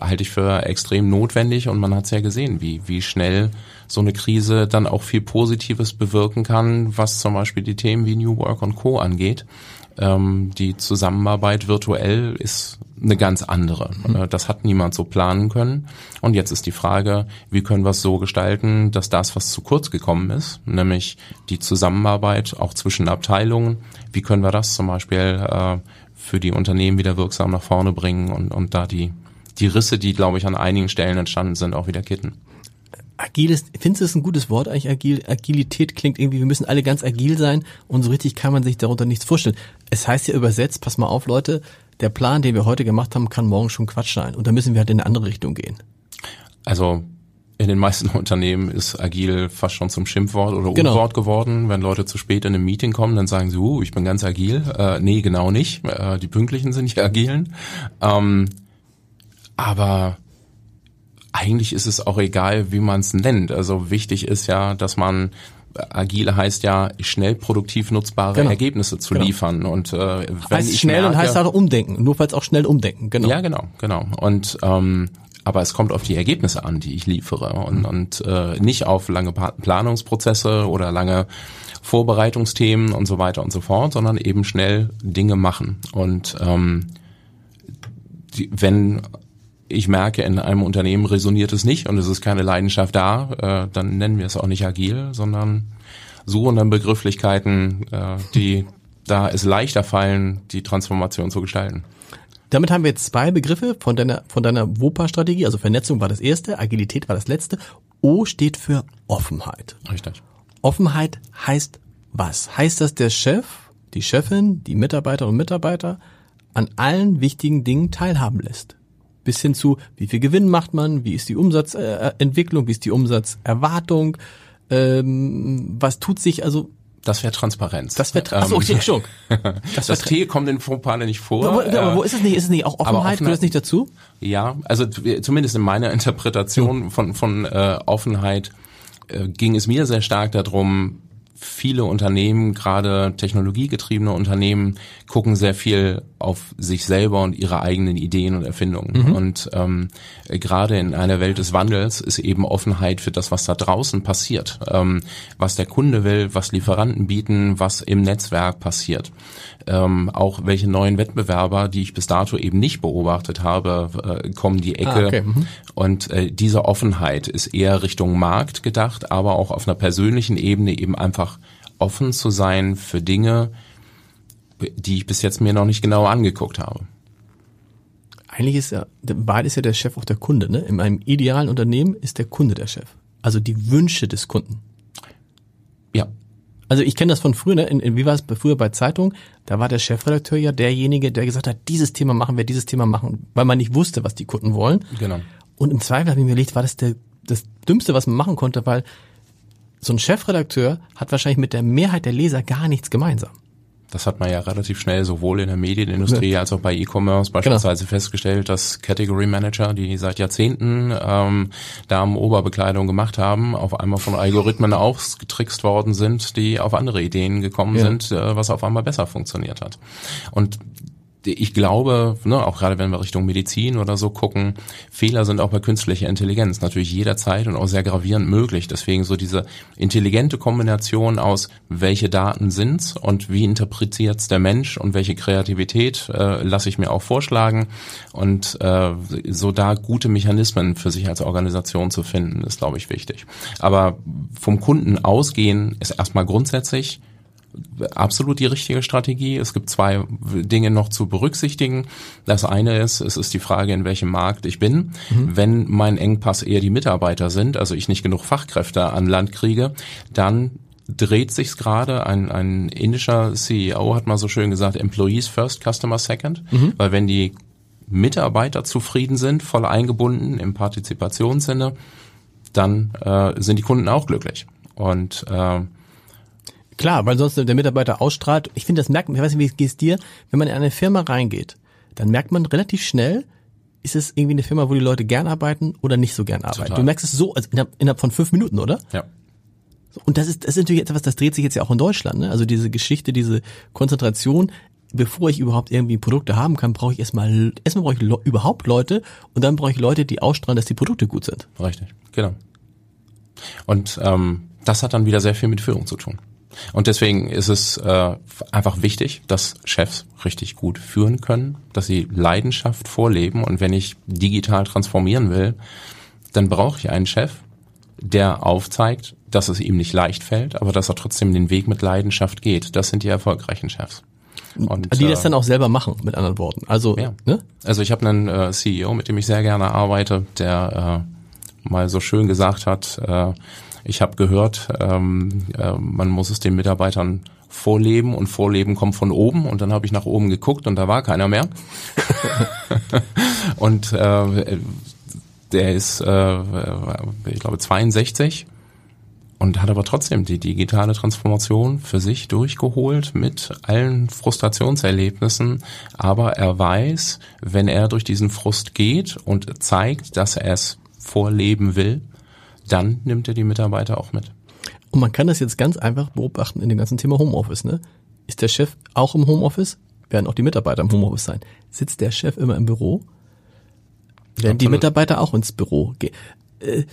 halte ich für extrem notwendig und man hat es ja gesehen, wie, wie schnell so eine Krise dann auch viel Positives bewirken kann, was zum Beispiel die Themen wie New Work und Co. angeht. Ähm, die Zusammenarbeit virtuell ist eine ganz andere. Äh, Das hat niemand so planen können. Und jetzt ist die Frage, wie können wir es so gestalten, dass das, was zu kurz gekommen ist, nämlich die Zusammenarbeit auch zwischen Abteilungen, wie können wir das zum Beispiel äh, für die Unternehmen wieder wirksam nach vorne bringen und, und da die, die Risse, die, glaube ich, an einigen Stellen entstanden sind, auch wieder kitten. Agiles, findest du das ein gutes Wort eigentlich? Agil, Agilität klingt irgendwie, wir müssen alle ganz agil sein und so richtig kann man sich darunter nichts vorstellen. Es heißt ja übersetzt, pass mal auf, Leute, der Plan, den wir heute gemacht haben, kann morgen schon Quatsch sein. Und da müssen wir halt in eine andere Richtung gehen. Also in den meisten Unternehmen ist agil fast schon zum Schimpfwort oder Genau. Unwort geworden. Wenn Leute zu spät in einem Meeting kommen, dann sagen sie, uh, ich bin ganz agil. Äh, nee, genau nicht. Äh, die Pünktlichen sind die Agilen. Ähm, aber eigentlich ist es auch egal, wie man es nennt. Also wichtig ist ja, dass man agile heißt ja schnell produktiv nutzbare Genau. Ergebnisse zu Genau. liefern und äh, wenn heißt ich schnell und merke, heißt auch umdenken. Nur falls auch schnell umdenken, genau. ja, genau, genau. Und ähm, aber es kommt auf die Ergebnisse an, die ich liefere und, und äh, nicht auf lange Planungsprozesse oder lange Vorbereitungsthemen und so weiter und so fort, sondern eben schnell Dinge machen. Und ähm, die, wenn ich merke, in einem Unternehmen resoniert es nicht und es ist keine Leidenschaft da, äh, dann nennen wir es auch nicht agil, sondern suchen dann Begrifflichkeiten, äh, die da es leichter fallen, die Transformation zu gestalten. Damit haben wir jetzt zwei Begriffe von deiner, von deiner WOPA-Strategie. Also Vernetzung war das erste, Agilität war das letzte. O steht für Offenheit. Richtig. Offenheit heißt was? Heißt das, der Chef, die Chefin, die Mitarbeiter und Mitarbeiter an allen wichtigen Dingen teilhaben lässt? Bis hin zu, wie viel Gewinn macht man, wie ist die Umsatzentwicklung, wie ist die Umsatzerwartung, ähm, was tut sich, also das wäre Transparenz. Das wäre Achso, okay, schon. Das, das T kommt in Fauxpas nicht vor. Aber, aber, wo ist es nicht? Ist es nicht auch Offenheit? Gehört das nicht dazu? Ja, also zumindest in meiner Interpretation von, von äh, Offenheit äh, ging es mir sehr stark darum, viele Unternehmen, gerade technologiegetriebene Unternehmen, gucken sehr viel auf sich selber und ihre eigenen Ideen und Erfindungen. Mhm. Und ähm, gerade in einer Welt des Wandels ist eben Offenheit für das, was da draußen passiert, ähm, was der Kunde will, was Lieferanten bieten, was im Netzwerk passiert. Ähm, auch welche neuen Wettbewerber, die ich bis dato eben nicht beobachtet habe, äh, kommen die Ecke. Ah, okay. mhm. Und äh, diese Offenheit ist eher Richtung Markt gedacht, aber auch auf einer persönlichen Ebene eben einfach offen zu sein für Dinge, die ich bis jetzt mir noch nicht genau angeguckt habe. Eigentlich ist ja, beides ist ja der Chef auch der Kunde. Ne? In einem idealen Unternehmen ist der Kunde der Chef. Also die Wünsche des Kunden. Ja. Also ich kenne das von früher, ne? in, in, wie war es früher bei Zeitung? Da war der Chefredakteur ja derjenige, der gesagt hat, dieses Thema machen wir, dieses Thema machen, weil man nicht wusste, was die Kunden wollen. Genau. Und im Zweifel habe ich mir überlegt, war das der, das Dümmste, was man machen konnte, weil so ein Chefredakteur hat wahrscheinlich mit der Mehrheit der Leser gar nichts gemeinsam. Das hat man ja relativ schnell sowohl in der Medienindustrie ja. als auch bei E-Commerce beispielsweise genau. festgestellt, dass Category Manager, die seit Jahrzehnten ähm, Damen-Oberbekleidung gemacht haben, auf einmal von Algorithmen ausgetrickst worden sind, die auf andere Ideen gekommen ja. sind, äh, was auf einmal besser funktioniert hat. Und ich glaube, ne, auch gerade wenn wir Richtung Medizin oder so gucken, Fehler sind auch bei künstlicher Intelligenz natürlich jederzeit und auch sehr gravierend möglich. Deswegen so diese intelligente Kombination aus, welche Daten sind's und wie interpretiert's der Mensch und welche Kreativität äh, lasse ich mir auch vorschlagen und äh, so da gute Mechanismen für sich als Organisation zu finden, ist glaube ich wichtig. Aber vom Kunden ausgehen ist erstmal grundsätzlich absolut die richtige Strategie. Es gibt zwei Dinge noch zu berücksichtigen. Das eine ist, es ist die Frage, in welchem Markt ich bin. Mhm. Wenn mein Engpass eher die Mitarbeiter sind, also ich nicht genug Fachkräfte an Land kriege, dann dreht sich's gerade. Ein, ein indischer CEO hat mal so schön gesagt, Employees first, Customer second. Mhm. Weil wenn die Mitarbeiter zufrieden sind, voll eingebunden im Partizipationssinne, dann äh, sind die Kunden auch glücklich. Und äh, Klar, weil sonst der Mitarbeiter ausstrahlt. Ich finde, das merkt man, ich weiß nicht, wie es dir, wenn man in eine Firma reingeht, dann merkt man relativ schnell, ist es irgendwie eine Firma, wo die Leute gern arbeiten oder nicht so gern arbeiten. Total. Du merkst es so, also innerhalb, innerhalb von fünf Minuten, oder? Ja. Und das ist, das ist natürlich etwas, das dreht sich jetzt ja auch in Deutschland, ne? Also diese Geschichte, diese Konzentration, bevor ich überhaupt irgendwie Produkte haben kann, brauche ich erstmal, erstmal brauche ich le überhaupt Leute und dann brauche ich Leute, die ausstrahlen, dass die Produkte gut sind. Richtig, genau. Und ähm, das hat dann wieder sehr viel mit Führung zu tun. Und deswegen ist es äh, einfach wichtig, dass Chefs richtig gut führen können, dass sie Leidenschaft vorleben. Und wenn ich digital transformieren will, dann brauche ich einen Chef, der aufzeigt, dass es ihm nicht leicht fällt, aber dass er trotzdem den Weg mit Leidenschaft geht. Das sind die erfolgreichen Chefs. Und, die das äh, dann auch selber machen, mit anderen Worten. Also, ja. ne? also ich habe einen äh, CEO, mit dem ich sehr gerne arbeite, der äh, mal so schön gesagt hat, äh, ich habe gehört, ähm, äh, man muss es den Mitarbeitern vorleben und vorleben kommt von oben und dann habe ich nach oben geguckt und da war keiner mehr. und äh, der ist, äh, ich glaube, 62 und hat aber trotzdem die digitale Transformation für sich durchgeholt mit allen Frustrationserlebnissen. Aber er weiß, wenn er durch diesen Frust geht und zeigt, dass er es vorleben will, dann nimmt er die Mitarbeiter auch mit. Und man kann das jetzt ganz einfach beobachten in dem ganzen Thema Homeoffice. Ne? Ist der Chef auch im Homeoffice? Werden auch die Mitarbeiter im Homeoffice sein? Sitzt der Chef immer im Büro? Werden die Mitarbeiter auch ins Büro gehen? Äh,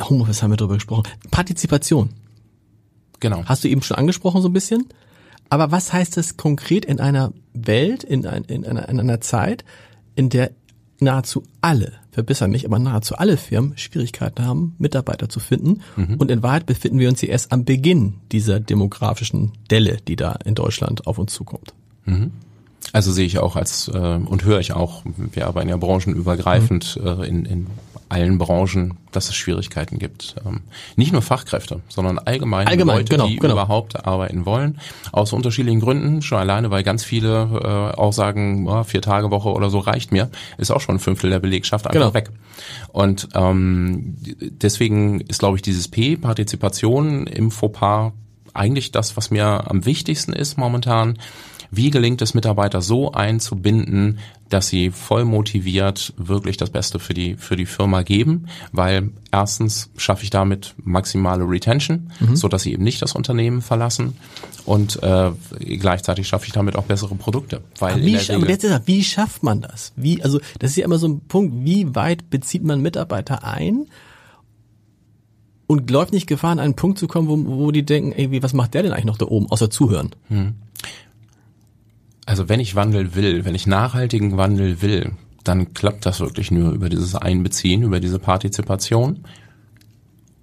Homeoffice haben wir drüber gesprochen. Partizipation. Genau. Hast du eben schon angesprochen so ein bisschen? Aber was heißt das konkret in einer Welt, in, ein, in, einer, in einer Zeit, in der nahezu alle verbessere mich, aber nahezu alle Firmen Schwierigkeiten haben, Mitarbeiter zu finden. Mhm. Und in Wahrheit befinden wir uns hier erst am Beginn dieser demografischen Delle, die da in Deutschland auf uns zukommt. Mhm. Also sehe ich auch als äh, und höre ich auch, wir arbeiten ja branchenübergreifend mhm. äh, in, in allen Branchen, dass es Schwierigkeiten gibt. Ähm, nicht nur Fachkräfte, sondern allgemein, allgemein Leute, genau, die genau. überhaupt arbeiten wollen. Aus unterschiedlichen Gründen, schon alleine, weil ganz viele äh, auch sagen, oh, vier Tage Woche oder so reicht mir, ist auch schon ein Fünftel der Belegschaft einfach genau. weg. Und ähm, deswegen ist, glaube ich, dieses P, Partizipation im Fauxpas, eigentlich das, was mir am wichtigsten ist momentan wie gelingt es Mitarbeiter so einzubinden, dass sie voll motiviert wirklich das Beste für die, für die Firma geben? Weil erstens schaffe ich damit maximale Retention, mhm. so dass sie eben nicht das Unternehmen verlassen. Und äh, gleichzeitig schaffe ich damit auch bessere Produkte. Weil aber wie, aber jetzt ist, wie schafft man das? Wie, also das ist ja immer so ein Punkt, wie weit bezieht man Mitarbeiter ein? und läuft nicht Gefahr, an einen Punkt zu kommen, wo, wo die denken, ey, was macht der denn eigentlich noch da oben, außer zuhören? Hm also wenn ich Wandel will, wenn ich nachhaltigen Wandel will, dann klappt das wirklich nur über dieses Einbeziehen, über diese Partizipation.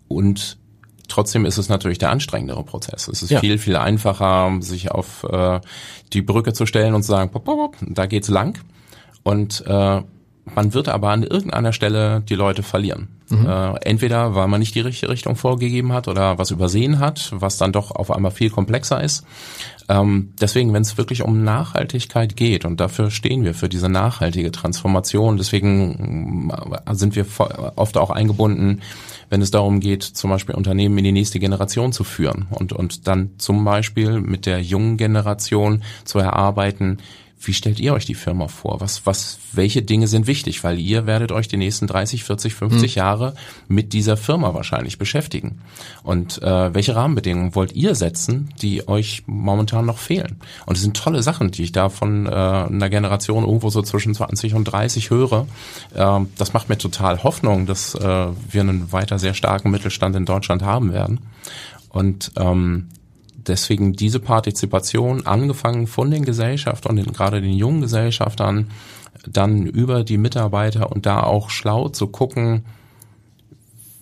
Und trotzdem ist es natürlich der anstrengendere Prozess. Es ist ja. viel, viel einfacher, sich auf äh, die Brücke zu stellen und zu sagen, pop, pop, pop, da geht's lang. Und äh, man wird aber an irgendeiner Stelle die Leute verlieren. Mhm. Äh, entweder weil man nicht die richtige Richtung vorgegeben hat oder was übersehen hat, was dann doch auf einmal viel komplexer ist. Ähm, deswegen, wenn es wirklich um Nachhaltigkeit geht, und dafür stehen wir für diese nachhaltige Transformation, deswegen äh, sind wir oft auch eingebunden, wenn es darum geht, zum Beispiel Unternehmen in die nächste Generation zu führen und, und dann zum Beispiel mit der jungen Generation zu erarbeiten, wie stellt ihr euch die Firma vor? Was, was, welche Dinge sind wichtig? Weil ihr werdet euch die nächsten 30, 40, 50 mhm. Jahre mit dieser Firma wahrscheinlich beschäftigen. Und äh, welche Rahmenbedingungen wollt ihr setzen, die euch momentan noch fehlen? Und es sind tolle Sachen, die ich da von äh, einer Generation irgendwo so zwischen 20 und 30 höre. Äh, das macht mir total Hoffnung, dass äh, wir einen weiter sehr starken Mittelstand in Deutschland haben werden. Und ähm, deswegen diese Partizipation, angefangen von den Gesellschaftern, den, gerade den jungen Gesellschaftern, dann über die Mitarbeiter und da auch schlau zu gucken,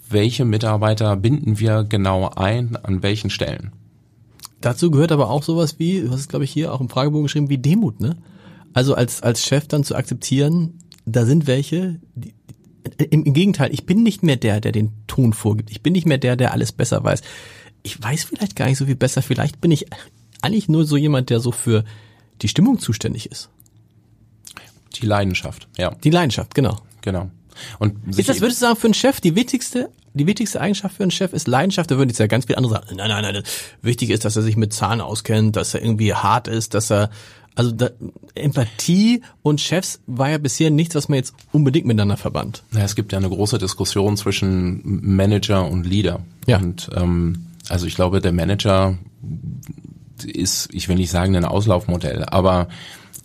welche Mitarbeiter binden wir genau ein, an welchen Stellen. Dazu gehört aber auch sowas wie, was ist glaube ich hier auch im Fragebogen geschrieben, wie Demut, ne? Also als, als Chef dann zu akzeptieren, da sind welche, die, im, im Gegenteil, ich bin nicht mehr der, der den Ton vorgibt. Ich bin nicht mehr der, der alles besser weiß ich weiß vielleicht gar nicht so viel besser. Vielleicht bin ich eigentlich nur so jemand, der so für die Stimmung zuständig ist. Die Leidenschaft, ja. Die Leidenschaft, genau. Genau. Und ist das, würdest du sagen, für einen Chef die wichtigste, die wichtigste Eigenschaft für einen Chef ist Leidenschaft? Da würden jetzt ja ganz viele andere sagen, nein, nein, nein, wichtig ist, dass er sich mit Zahlen auskennt, dass er irgendwie hart ist, dass er, also da, Empathie und Chefs war ja bisher nichts, was man jetzt unbedingt miteinander verband. Ja, es gibt ja eine große Diskussion zwischen Manager und Leader. Ja. Und ähm, also ich glaube, der Manager ist, ich will nicht sagen, ein Auslaufmodell, aber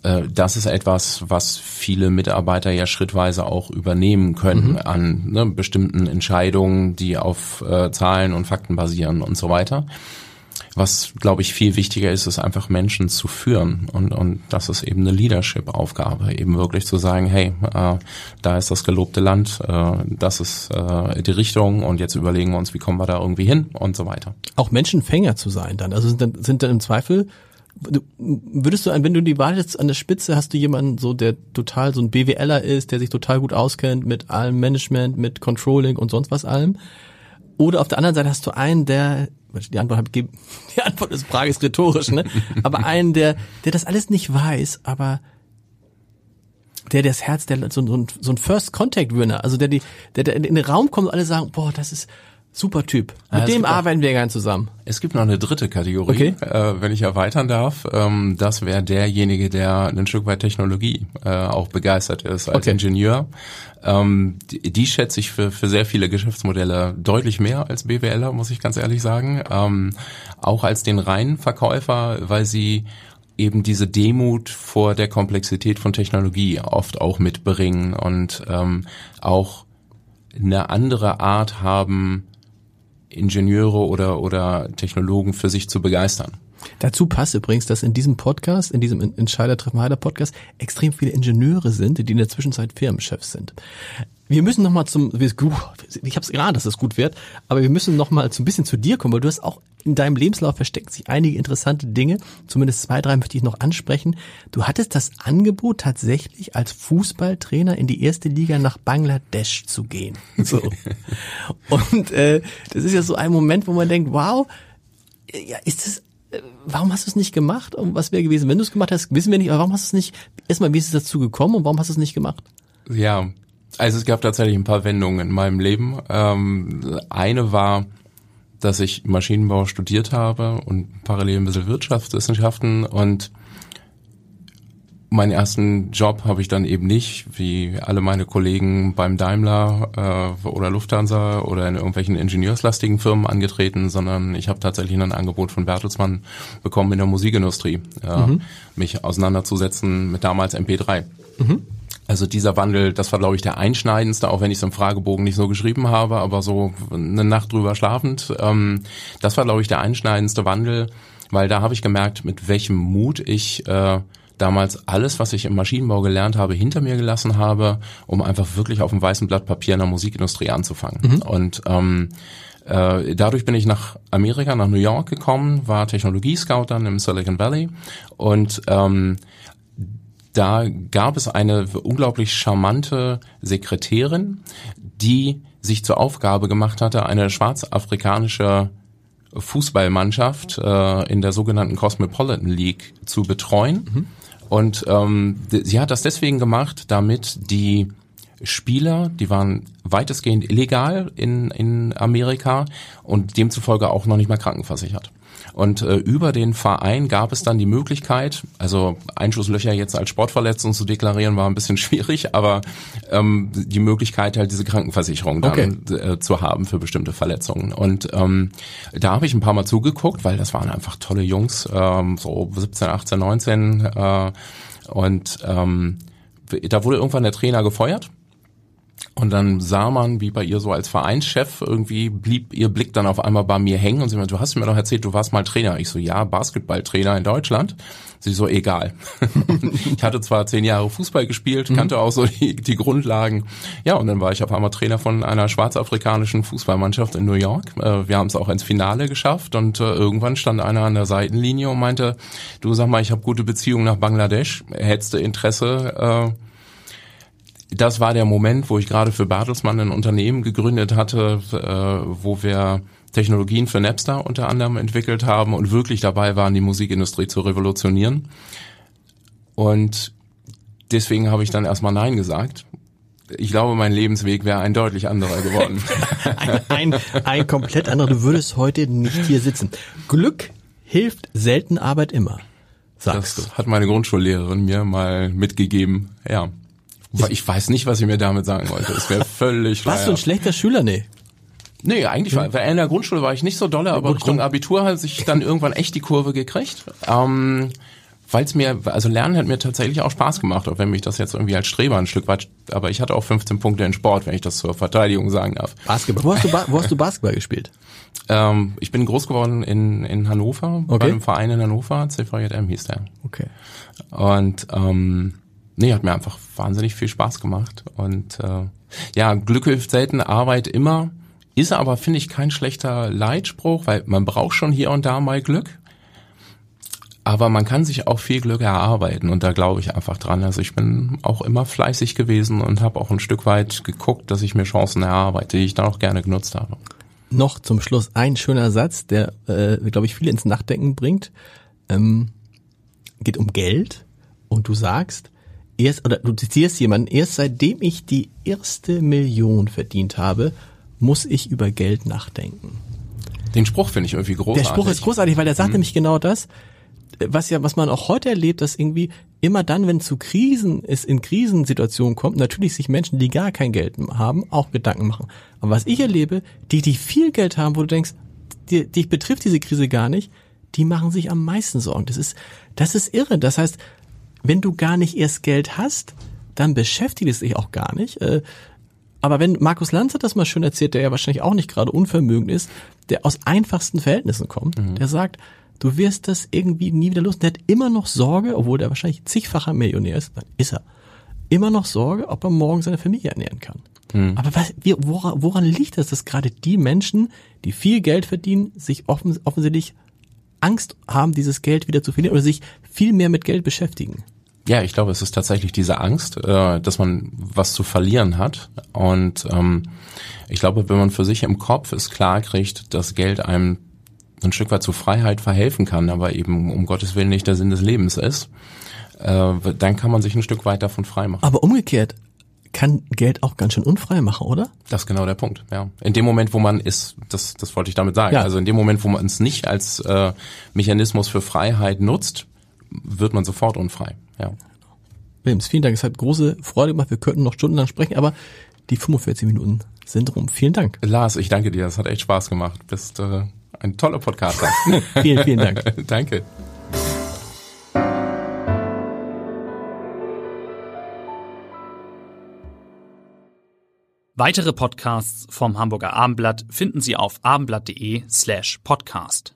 äh, das ist etwas, was viele Mitarbeiter ja schrittweise auch übernehmen können mhm. an ne, bestimmten Entscheidungen, die auf äh, Zahlen und Fakten basieren und so weiter. Was, glaube ich, viel wichtiger ist, ist einfach Menschen zu führen. Und, und das ist eben eine Leadership-Aufgabe, eben wirklich zu sagen, hey, äh, da ist das gelobte Land, äh, das ist äh, die Richtung und jetzt überlegen wir uns, wie kommen wir da irgendwie hin und so weiter. Auch Menschenfänger zu sein dann. Also sind dann, sind dann im Zweifel würdest du, wenn du die Wahl jetzt an der Spitze hast du jemanden so, der total so ein BWLer ist, der sich total gut auskennt mit allem Management, mit Controlling und sonst was allem. Oder auf der anderen Seite hast du einen, der die Antwort ich die Antwort ist Frage rhetorisch, ne? Aber einen, der, der das alles nicht weiß, aber der das Herz, der so, so, so ein First Contact Winner, also der die, der, der in den Raum kommt und alle sagen, boah, das ist super Typ. Mit ja, dem arbeiten wir gerne zusammen. Es gibt noch eine dritte Kategorie, okay. äh, wenn ich erweitern darf. Ähm, das wäre derjenige, der ein Stück weit Technologie äh, auch begeistert ist als okay. Ingenieur. Ähm, die, die, schätze ich für, für sehr viele Geschäftsmodelle deutlich mehr als BWLer, muss ich ganz ehrlich sagen. Ähm, auch als den reinen Verkäufer, weil sie eben diese Demut vor der Komplexität von Technologie oft auch mitbringen und ähm, auch eine andere Art haben, Ingenieure oder, oder Technologen für sich zu begeistern. Dazu passt übrigens, dass in diesem Podcast, in diesem Entscheider treffen Heider Podcast, extrem viele Ingenieure sind, die in der Zwischenzeit Firmenchefs sind. Wir müssen noch mal zum, ich habe es gerade, dass es gut wird, aber wir müssen noch mal so ein bisschen zu dir kommen, weil du hast auch in deinem Lebenslauf verstecken sich einige interessante Dinge. Zumindest zwei, drei möchte ich noch ansprechen. Du hattest das Angebot, tatsächlich als Fußballtrainer in die erste Liga nach Bangladesch zu gehen. So. Und äh, das ist ja so ein Moment, wo man denkt, wow, ja, ist das äh, warum hast du es nicht gemacht? Und was wäre gewesen, wenn du es gemacht hast? Wissen wir nicht, aber warum hast du es nicht, erstmal, wie ist es dazu gekommen und warum hast du es nicht gemacht? Ja, also es gab tatsächlich ein paar Wendungen in meinem Leben. Ähm, eine war, dass ich Maschinenbau studiert habe und parallel ein bisschen Wirtschaftswissenschaften und meinen ersten Job habe ich dann eben nicht, wie alle meine Kollegen beim Daimler äh, oder Lufthansa oder in irgendwelchen ingenieurslastigen Firmen angetreten, sondern ich habe tatsächlich ein Angebot von Bertelsmann bekommen in der Musikindustrie, äh, mhm. mich auseinanderzusetzen mit damals MP3. Mhm. Also dieser Wandel, das war glaube ich der einschneidendste, auch wenn ich es im Fragebogen nicht so geschrieben habe, aber so eine Nacht drüber schlafend. Ähm, das war glaube ich der einschneidendste Wandel, weil da habe ich gemerkt, mit welchem Mut ich äh, damals alles, was ich im Maschinenbau gelernt habe, hinter mir gelassen habe, um einfach wirklich auf dem weißen Blatt Papier in der Musikindustrie anzufangen. Mhm. Und ähm, äh, dadurch bin ich nach Amerika, nach New York gekommen, war Technologie-Scout dann im Silicon Valley und ähm, da gab es eine unglaublich charmante Sekretärin, die sich zur Aufgabe gemacht hatte, eine schwarzafrikanische Fußballmannschaft äh, in der sogenannten Cosmopolitan League zu betreuen. Mhm. Und ähm, sie hat das deswegen gemacht, damit die Spieler, die waren weitestgehend illegal in, in Amerika und demzufolge auch noch nicht mal krankenversichert. Und äh, über den Verein gab es dann die Möglichkeit, also Einschusslöcher jetzt als Sportverletzung zu deklarieren, war ein bisschen schwierig, aber ähm, die Möglichkeit halt diese Krankenversicherung dann okay. äh, zu haben für bestimmte Verletzungen. Und ähm, da habe ich ein paar Mal zugeguckt, weil das waren einfach tolle Jungs, ähm, so 17, 18, 19 äh, und ähm, da wurde irgendwann der Trainer gefeuert und dann sah man, wie bei ihr so als Vereinschef irgendwie blieb ihr Blick dann auf einmal bei mir hängen und sie meinte, du hast mir doch erzählt, du warst mal Trainer. Ich so, ja, Basketballtrainer in Deutschland. Sie so, egal. ich hatte zwar zehn Jahre Fußball gespielt, mhm. kannte auch so die, die Grundlagen. Ja, und dann war ich auf einmal Trainer von einer schwarzafrikanischen Fußballmannschaft in New York. Äh, wir haben es auch ins Finale geschafft und äh, irgendwann stand einer an der Seitenlinie und meinte, du sag mal, ich habe gute Beziehungen nach Bangladesch. Hättest du Interesse, äh, das war der Moment, wo ich gerade für Bertelsmann ein Unternehmen gegründet hatte, äh, wo wir Technologien für Napster unter anderem entwickelt haben und wirklich dabei waren, die Musikindustrie zu revolutionieren. Und deswegen habe ich dann erstmal Nein gesagt. Ich glaube, mein Lebensweg wäre ein deutlich anderer geworden. ein, ein, ein komplett anderer. Du würdest heute nicht hier sitzen. Glück hilft selten, Arbeit immer. Sagst das du. hat meine Grundschullehrerin mir mal mitgegeben. Ja. Ich weiß nicht, was ich mir damit sagen wollte. Es wäre völlig Warst du ein schlechter Schüler? Nee. Nee, eigentlich war, in der Grundschule war ich nicht so dolle, aber Richtung Abitur hat sich dann irgendwann echt die Kurve gekriegt. Ähm, weil es mir, also Lernen hat mir tatsächlich auch Spaß gemacht, auch wenn mich das jetzt irgendwie als Streber ein Stück weit, aber ich hatte auch 15 Punkte in Sport, wenn ich das zur Verteidigung sagen darf. Basketball. Wo hast du, wo hast du Basketball gespielt? Ähm, ich bin groß geworden in, in Hannover, okay. bei einem Verein in Hannover, CVJM hieß der. Okay. Und ähm, nee, hat mir einfach wahnsinnig viel Spaß gemacht. Und äh, ja, Glück hilft selten, Arbeit immer. Ist aber, finde ich, kein schlechter Leitspruch, weil man braucht schon hier und da mal Glück. Aber man kann sich auch viel Glück erarbeiten und da glaube ich einfach dran. Also ich bin auch immer fleißig gewesen und habe auch ein Stück weit geguckt, dass ich mir Chancen erarbeite, die ich dann auch gerne genutzt habe. Noch zum Schluss ein schöner Satz, der, äh, glaube ich, viele ins Nachdenken bringt. Ähm, geht um Geld und du sagst, erst, oder du zitierst jemanden, erst seitdem ich die erste Million verdient habe, muss ich über Geld nachdenken. Den Spruch finde ich irgendwie großartig. Der Spruch ist großartig, weil der sagt mhm. nämlich genau das, was ja, was man auch heute erlebt, dass irgendwie immer dann, wenn zu Krisen es in Krisensituationen kommt, natürlich sich Menschen, die gar kein Geld haben, auch Gedanken machen. Aber was ich erlebe, die, die viel Geld haben, wo du denkst, die, dich betrifft diese Krise gar nicht, die machen sich am meisten Sorgen. Das ist, das ist irre. Das heißt, wenn du gar nicht erst Geld hast, dann beschäftigt es dich auch gar nicht. Äh, aber wenn Markus Lanz hat das mal schön erzählt, der ja wahrscheinlich auch nicht gerade unvermögend ist, der aus einfachsten Verhältnissen kommt, mhm. der sagt, du wirst das irgendwie nie wieder los. Der hat immer noch Sorge, obwohl der wahrscheinlich zigfacher Millionär ist, dann ist er, immer noch Sorge, ob er morgen seine Familie ernähren kann. Mhm. Aber was, woran, woran liegt das, dass gerade die Menschen, die viel Geld verdienen, sich offen, offensichtlich Angst haben, dieses Geld wieder zu verlieren oder sich viel mehr mit Geld beschäftigen? Ja, ich glaube, es ist tatsächlich diese Angst, äh, dass man was zu verlieren hat. Und ähm, ich glaube, wenn man für sich im Kopf es klar kriegt, dass Geld einem ein Stück weit zur Freiheit verhelfen kann, aber eben um Gottes Willen nicht der Sinn des Lebens ist, äh, dann kann man sich ein Stück weit davon frei machen. Aber umgekehrt, kann Geld auch ganz schön unfrei machen, oder? Das ist genau der Punkt, ja. In dem Moment, wo man ist, das, das wollte ich damit sagen. Ja. Also in dem Moment, wo man es nicht als äh, Mechanismus für Freiheit nutzt, wird man sofort unfrei. Ja. Wilms, vielen Dank. Es hat große Freude gemacht. Wir könnten noch stundenlang sprechen, aber die 45 Minuten sind rum. Vielen Dank. Lars, ich danke dir. Das hat echt Spaß gemacht. Bist äh, ein toller Podcaster. vielen, vielen Dank. danke. Weitere Podcasts vom Hamburger Abendblatt finden Sie auf abendblatt.de slash podcast.